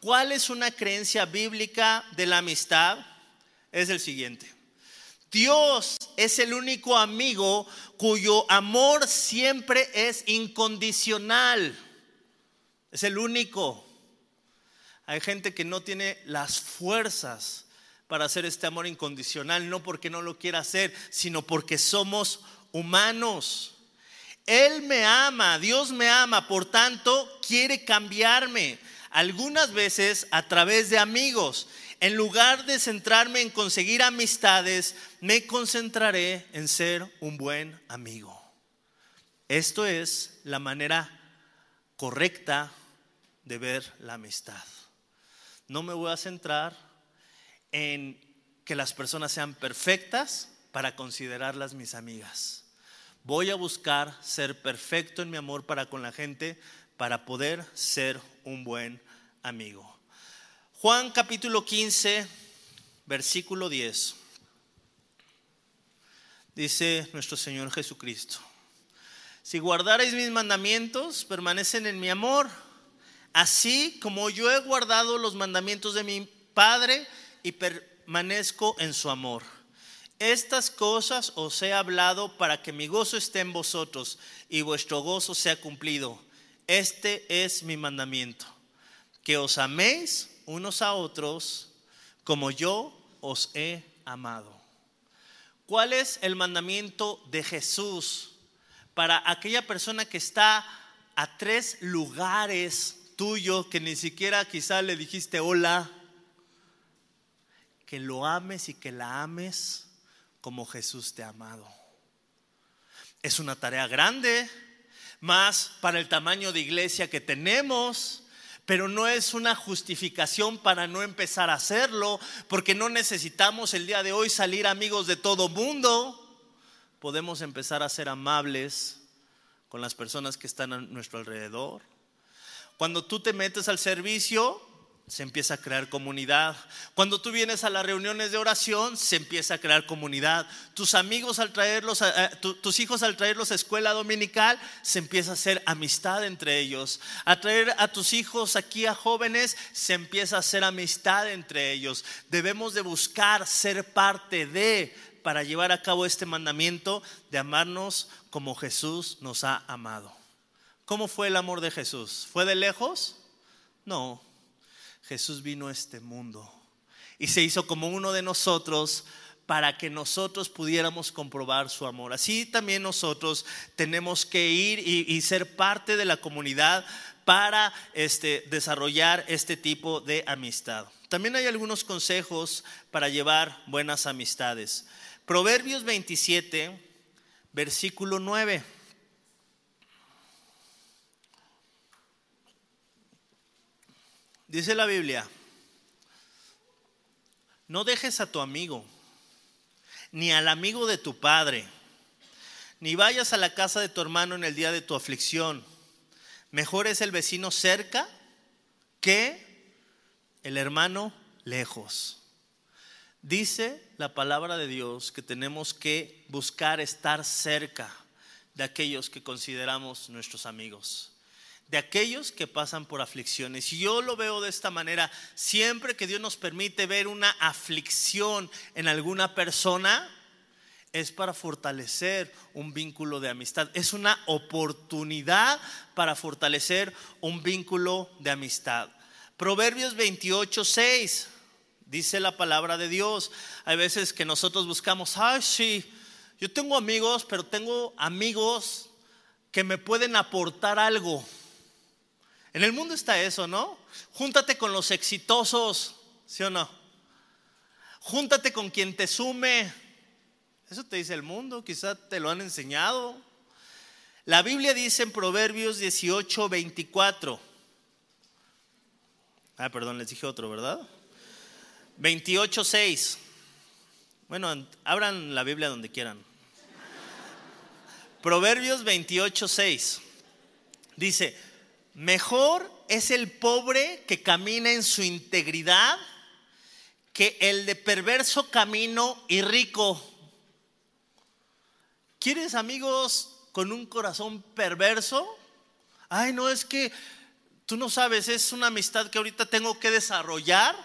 ¿Cuál es una creencia bíblica de la amistad? Es el siguiente. Dios es el único amigo cuyo amor siempre es incondicional. Es el único. Hay gente que no tiene las fuerzas para hacer este amor incondicional, no porque no lo quiera hacer, sino porque somos humanos. Él me ama, Dios me ama, por tanto quiere cambiarme. Algunas veces a través de amigos. En lugar de centrarme en conseguir amistades, me concentraré en ser un buen amigo. Esto es la manera correcta de ver la amistad. No me voy a centrar en que las personas sean perfectas para considerarlas mis amigas. Voy a buscar ser perfecto en mi amor para con la gente para poder ser un buen amigo. Juan capítulo 15, versículo 10. Dice nuestro Señor Jesucristo. Si guardareis mis mandamientos, permanecen en mi amor, así como yo he guardado los mandamientos de mi Padre y permanezco en su amor. Estas cosas os he hablado para que mi gozo esté en vosotros y vuestro gozo sea cumplido. Este es mi mandamiento, que os améis unos a otros como yo os he amado. ¿Cuál es el mandamiento de Jesús? para aquella persona que está a tres lugares tuyo que ni siquiera quizá le dijiste hola, que lo ames y que la ames como Jesús te ha amado. Es una tarea grande, más para el tamaño de iglesia que tenemos, pero no es una justificación para no empezar a hacerlo, porque no necesitamos el día de hoy salir amigos de todo mundo podemos empezar a ser amables con las personas que están a nuestro alrededor. Cuando tú te metes al servicio, se empieza a crear comunidad. Cuando tú vienes a las reuniones de oración, se empieza a crear comunidad. Tus amigos al traerlos, tus hijos al traerlos a escuela dominical, se empieza a hacer amistad entre ellos. A traer a tus hijos aquí a jóvenes, se empieza a hacer amistad entre ellos. Debemos de buscar ser parte de para llevar a cabo este mandamiento de amarnos como Jesús nos ha amado. ¿Cómo fue el amor de Jesús? ¿Fue de lejos? No. Jesús vino a este mundo y se hizo como uno de nosotros para que nosotros pudiéramos comprobar su amor. Así también nosotros tenemos que ir y, ser parte de la comunidad para este, desarrollar este tipo de amistad. También hay algunos consejos para llevar buenas amistades. Proverbios 27, versículo 9. Dice la Biblia, no dejes a tu amigo, ni al amigo de tu padre, ni vayas a la casa de tu hermano en el día de tu aflicción. Mejor es el vecino cerca que el hermano lejos. Dice la palabra de Dios que tenemos que buscar estar cerca de aquellos que consideramos nuestros amigos, de aquellos que pasan por aflicciones. Yo lo veo de esta manera, siempre que Dios nos permite ver una aflicción en alguna persona, es para fortalecer un vínculo de amistad. Es una oportunidad para fortalecer un vínculo de amistad. Proverbios 28, 6. Dice la palabra de Dios. Hay veces que nosotros buscamos, ay, sí, yo tengo amigos, pero tengo amigos que me pueden aportar algo. En el mundo está eso, ¿no? Júntate con los exitosos, ¿sí o no? Júntate con quien te sume. Eso te dice el mundo, quizá te lo han enseñado. La Biblia dice en Proverbios 18, 24. Ah, perdón, les dije otro, ¿verdad? 28.6. Bueno, abran la Biblia donde quieran. Proverbios 28.6. Dice, mejor es el pobre que camina en su integridad que el de perverso camino y rico. ¿Quieres amigos con un corazón perverso? Ay, no, es que tú no sabes, es una amistad que ahorita tengo que desarrollar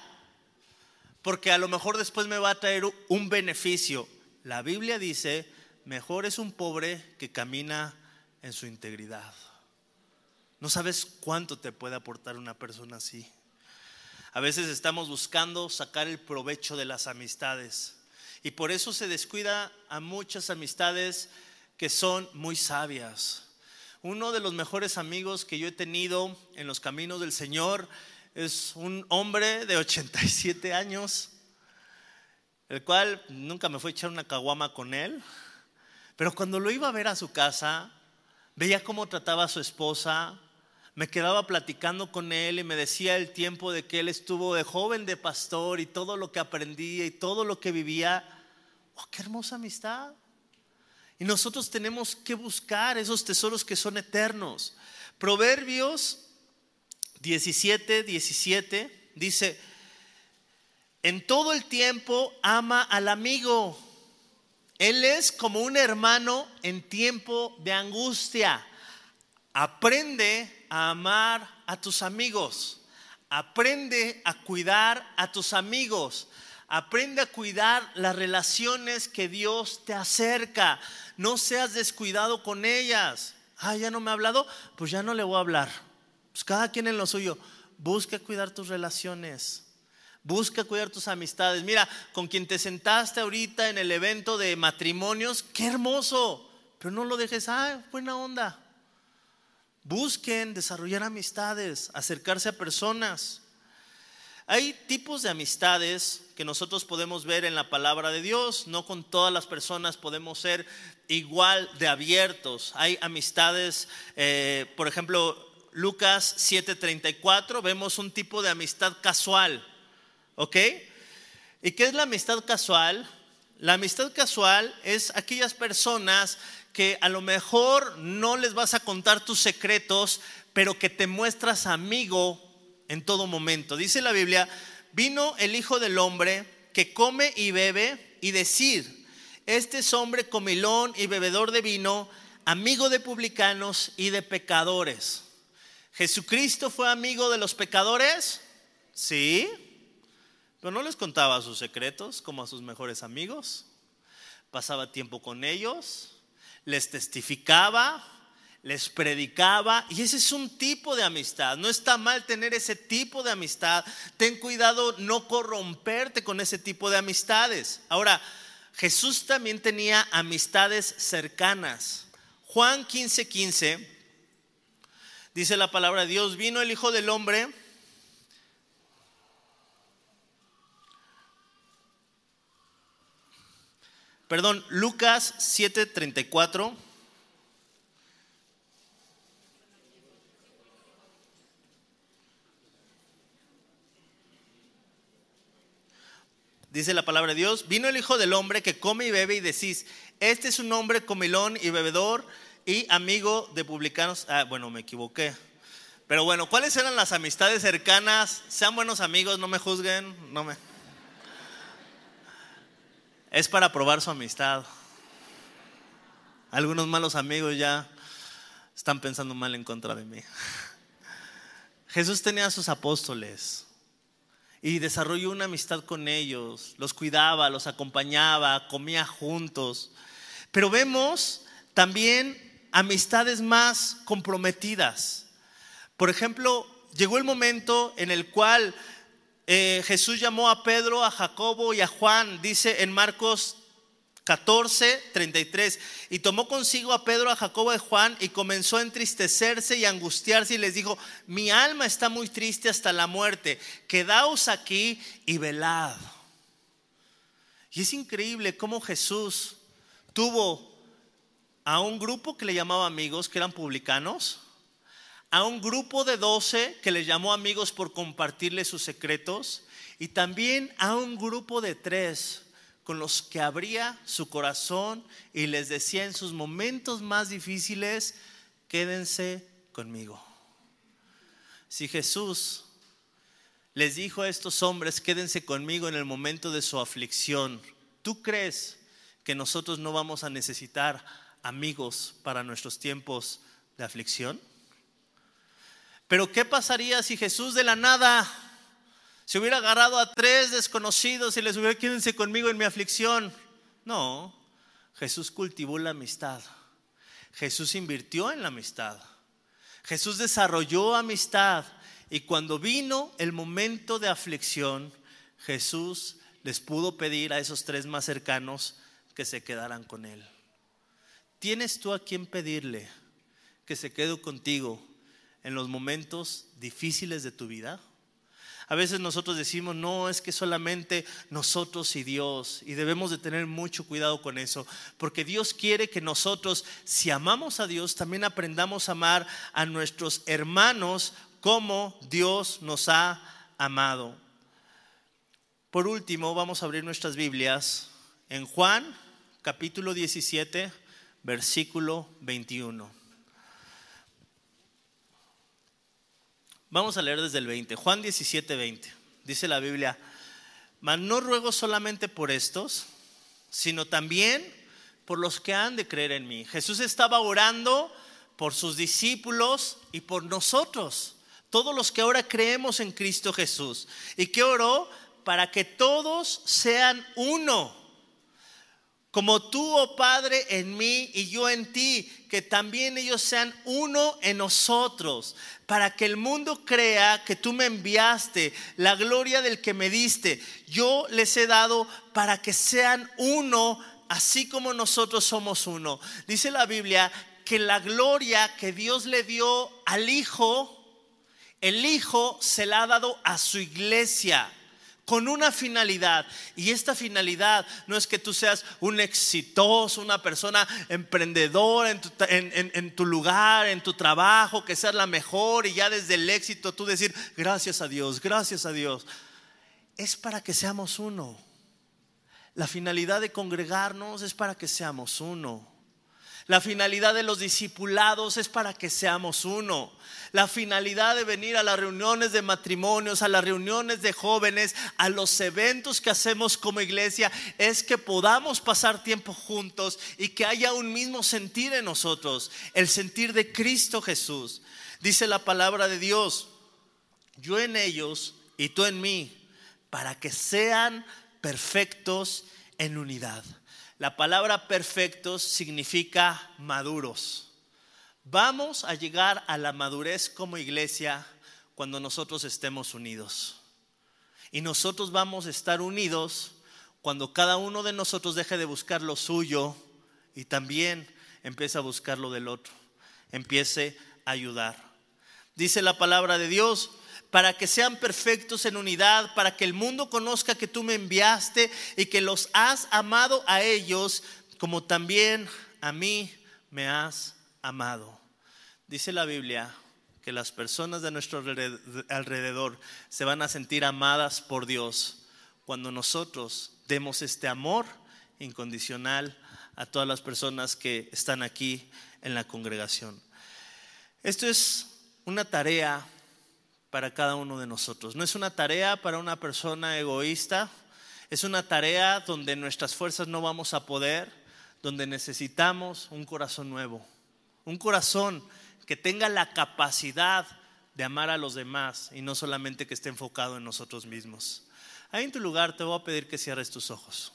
porque a lo mejor después me va a traer un beneficio. La Biblia dice, mejor es un pobre que camina en su integridad. No sabes cuánto te puede aportar una persona así. A veces estamos buscando sacar el provecho de las amistades. Y por eso se descuida a muchas amistades que son muy sabias. Uno de los mejores amigos que yo he tenido en los caminos del Señor es un hombre de 87 años, el cual nunca me fue a echar una caguama con él, pero cuando lo iba a ver a su casa, veía cómo trataba a su esposa, me quedaba platicando con él y me decía el tiempo de que él estuvo de joven de pastor y todo lo que aprendía y todo lo que vivía. ¡Oh, qué hermosa amistad! Y nosotros tenemos que buscar esos tesoros que son eternos. Proverbios 17, 17 dice, en todo el tiempo ama al amigo. Él es como un hermano en tiempo de angustia. Aprende a amar a tus amigos. Aprende a cuidar a tus amigos. Aprende a cuidar las relaciones que Dios te acerca. No seas descuidado con ellas. Ah, ya no me ha hablado, pues ya no le voy a hablar. Pues cada quien en lo suyo. Busca cuidar tus relaciones. Busca cuidar tus amistades. Mira, con quien te sentaste ahorita en el evento de matrimonios, qué hermoso. Pero no lo dejes, ah, buena onda. Busquen desarrollar amistades, acercarse a personas. Hay tipos de amistades que nosotros podemos ver en la palabra de Dios. No con todas las personas podemos ser igual de abiertos. Hay amistades, eh, por ejemplo, Lucas 7:34, vemos un tipo de amistad casual. ¿Ok? ¿Y qué es la amistad casual? La amistad casual es aquellas personas que a lo mejor no les vas a contar tus secretos, pero que te muestras amigo en todo momento. Dice la Biblia, vino el Hijo del Hombre que come y bebe y decir, este es hombre comilón y bebedor de vino, amigo de publicanos y de pecadores. ¿Jesucristo fue amigo de los pecadores? Sí, pero no les contaba sus secretos como a sus mejores amigos. Pasaba tiempo con ellos, les testificaba, les predicaba y ese es un tipo de amistad. No está mal tener ese tipo de amistad. Ten cuidado no corromperte con ese tipo de amistades. Ahora, Jesús también tenía amistades cercanas. Juan 15:15 15, dice la palabra de Dios, vino el Hijo del Hombre Perdón, Lucas 7:34. Dice la palabra de Dios, vino el Hijo del Hombre que come y bebe y decís, este es un hombre comilón y bebedor y amigo de publicanos. Ah, bueno, me equivoqué. Pero bueno, ¿cuáles eran las amistades cercanas? Sean buenos amigos, no me juzguen, no me... Es para probar su amistad. Algunos malos amigos ya están pensando mal en contra de mí. Jesús tenía a sus apóstoles y desarrolló una amistad con ellos, los cuidaba, los acompañaba, comía juntos. Pero vemos también amistades más comprometidas. Por ejemplo, llegó el momento en el cual eh, Jesús llamó a Pedro, a Jacobo y a Juan, dice en Marcos 14, 33, y tomó consigo a Pedro, a Jacobo y a Juan y comenzó a entristecerse y angustiarse y les dijo, mi alma está muy triste hasta la muerte, quedaos aquí y velad. Y es increíble cómo Jesús tuvo a un grupo que le llamaba amigos, que eran publicanos, a un grupo de doce que le llamó amigos por compartirle sus secretos y también a un grupo de tres con los que abría su corazón y les decía en sus momentos más difíciles, quédense conmigo. Si Jesús les dijo a estos hombres, quédense conmigo en el momento de su aflicción, ¿tú crees que nosotros no vamos a necesitar amigos para nuestros tiempos de aflicción? Pero ¿qué pasaría si Jesús de la nada se hubiera agarrado a tres desconocidos y les hubiera quédense conmigo en mi aflicción? No, Jesús cultivó la amistad. Jesús invirtió en la amistad. Jesús desarrolló amistad y cuando vino el momento de aflicción, Jesús les pudo pedir a esos tres más cercanos que se quedaran con Él. ¿Tienes tú a quien pedirle que se quede contigo en los momentos difíciles de tu vida? A veces nosotros decimos, no, es que solamente nosotros y Dios, y debemos de tener mucho cuidado con eso, porque Dios quiere que nosotros, si amamos a Dios, también aprendamos a amar a nuestros hermanos como Dios nos ha amado. Por último, vamos a abrir nuestras Biblias en Juan capítulo 17, versículo 21. Vamos a leer desde el 20. Juan 17, 20. Dice la Biblia, mas no ruego solamente por estos, sino también por los que han de creer en mí. Jesús estaba orando por sus discípulos y por nosotros, todos los que ahora creemos en Cristo Jesús. ¿Y que oró? Para que todos sean uno como tú, oh Padre, en mí y yo en ti, que también ellos sean uno en nosotros, para que el mundo crea que tú me enviaste, la gloria del que me diste, yo les he dado para que sean uno, así como nosotros somos uno. Dice la Biblia que la gloria que Dios le dio al Hijo, el Hijo se la ha dado a su iglesia con una finalidad. Y esta finalidad no es que tú seas un exitoso, una persona emprendedora en tu, lugar, en tu trabajo, que seas la mejor y ya desde el éxito tú decir, gracias a Dios, gracias a Dios. Es para que seamos uno. La finalidad de congregarnos es para que seamos uno. La finalidad de los discipulados es para que seamos uno. La finalidad de venir a las reuniones de matrimonios, a las reuniones de jóvenes, a los eventos que hacemos como iglesia, es que podamos pasar tiempo juntos y que haya un mismo sentir en nosotros, el sentir de Cristo Jesús. Dice la palabra de Dios, yo en ellos y tú en mí, para que sean perfectos en unidad. La palabra perfectos significa maduros. Vamos a llegar a la madurez como iglesia cuando nosotros estemos unidos. Y nosotros vamos a estar unidos cuando cada uno de nosotros deje de buscar lo suyo y también empiece a buscar lo del otro, empiece a ayudar. Dice la palabra de Dios, para que sean perfectos en unidad, para que el mundo conozca que tú me enviaste y que los has amado a ellos como también a mí me has amado. Dice la Biblia que las personas de nuestro alrededor se van a sentir amadas por Dios cuando nosotros demos este amor incondicional a todas las personas que están aquí en la congregación. Esto es una tarea para cada uno de nosotros. No es una tarea para una persona egoísta, es una tarea donde nuestras fuerzas no vamos a poder, donde necesitamos un corazón nuevo, un corazón que tenga la capacidad de amar a los demás y no solamente que esté enfocado en nosotros mismos. Ahí en tu lugar te voy a pedir que cierres tus ojos.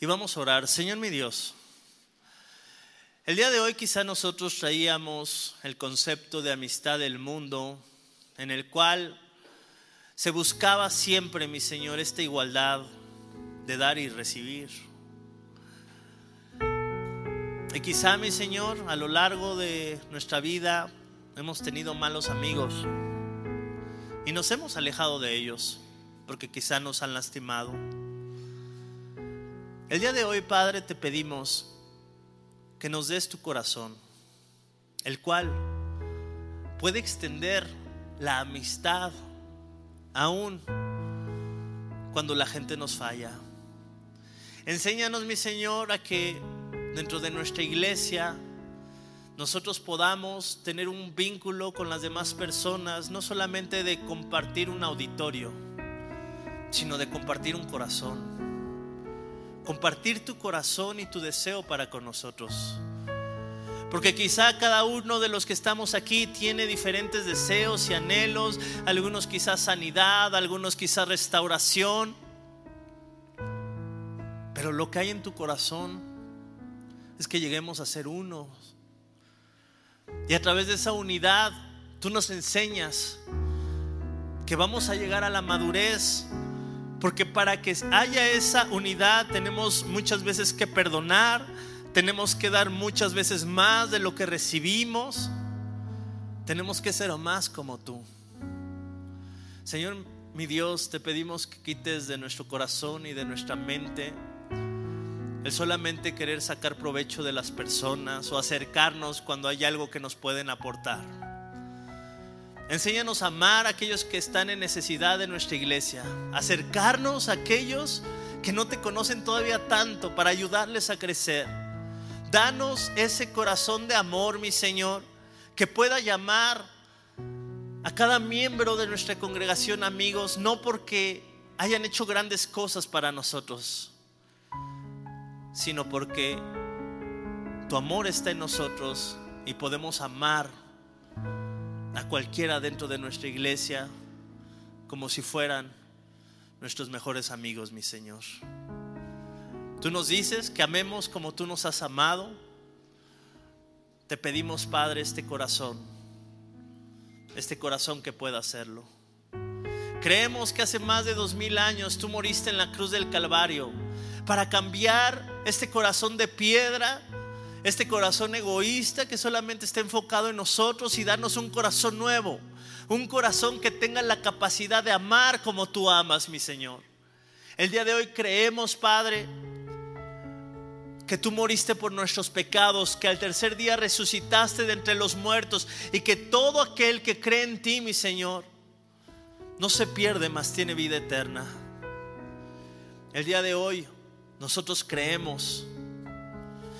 Y vamos a orar, Señor mi Dios. El día de hoy quizá nosotros traíamos el concepto de amistad del mundo, en el cual se buscaba siempre, mi Señor, esta igualdad de dar y recibir. Y quizá, mi Señor, a lo largo de nuestra vida hemos tenido malos amigos y nos hemos alejado de ellos porque quizá nos han lastimado. El día de hoy, Padre, te pedimos que nos des tu corazón, el cual puede extender la amistad aún cuando la gente nos falla. Enséñanos, mi Señor, a que dentro de nuestra iglesia nosotros podamos tener un vínculo con las demás personas, no solamente de compartir un auditorio, sino de compartir un corazón compartir tu corazón y tu deseo para con nosotros. Porque quizá cada uno de los que estamos aquí tiene diferentes deseos y anhelos, algunos quizás sanidad, algunos quizás restauración. Pero lo que hay en tu corazón es que lleguemos a ser unos. Y a través de esa unidad tú nos enseñas que vamos a llegar a la madurez, porque para que haya esa unidad tenemos muchas veces que perdonar, tenemos que dar muchas veces más de lo que recibimos, tenemos que ser más como tú. Señor, mi Dios, te pedimos que quites de nuestro corazón y de nuestra mente el solamente querer sacar provecho de las personas o acercarnos cuando hay algo que nos pueden aportar. Enséñanos a amar a aquellos que están en necesidad de nuestra iglesia, acercarnos a aquellos que no te conocen todavía tanto para ayudarles a crecer. Danos ese corazón de amor, mi Señor, que pueda llamar a cada miembro de nuestra congregación amigos, no porque hayan hecho grandes cosas para nosotros, sino porque tu amor está en nosotros y podemos amar a cualquiera dentro de nuestra iglesia como si fueran nuestros mejores amigos, mi Señor. Tú nos dices que amemos como tú nos has amado. Te pedimos, Padre, este corazón este corazón que pueda hacerlo. Creemos que hace más de dos mil años tú moriste en la cruz del Calvario para cambiar este corazón de piedra, este corazón egoísta que solamente está enfocado en nosotros y darnos un corazón nuevo, un corazón que tenga la capacidad de amar como tú amas, mi Señor. El día de hoy creemos, Padre, que tú moriste por nuestros pecados, que al tercer día resucitaste de entre los muertos y que todo aquel que cree en ti, mi Señor, no se pierde, mas tiene vida eterna. El día de hoy nosotros creemos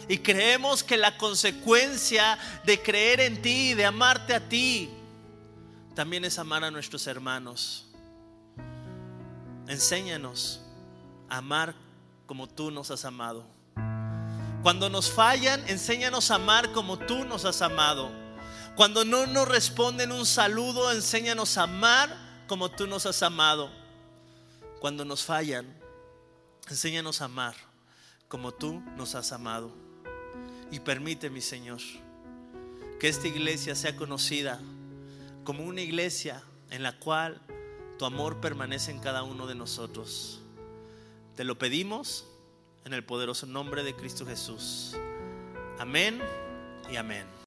y creemos que la consecuencia de creer en ti, de amarte a ti, también es amar a nuestros hermanos. Enséñanos a amar como tú nos has amado. Cuando nos fallan, enséñanos a amar como tú nos has amado. Cuando no nos responden un saludo, enséñanos a amar como tú nos has amado. Cuando nos fallan, enséñanos a amar como tú nos has amado. Y permite, mi Señor, que esta iglesia sea conocida como una iglesia en la cual tu amor permanece en cada uno de nosotros. Te lo pedimos en el poderoso nombre de Cristo Jesús. Amén y amén.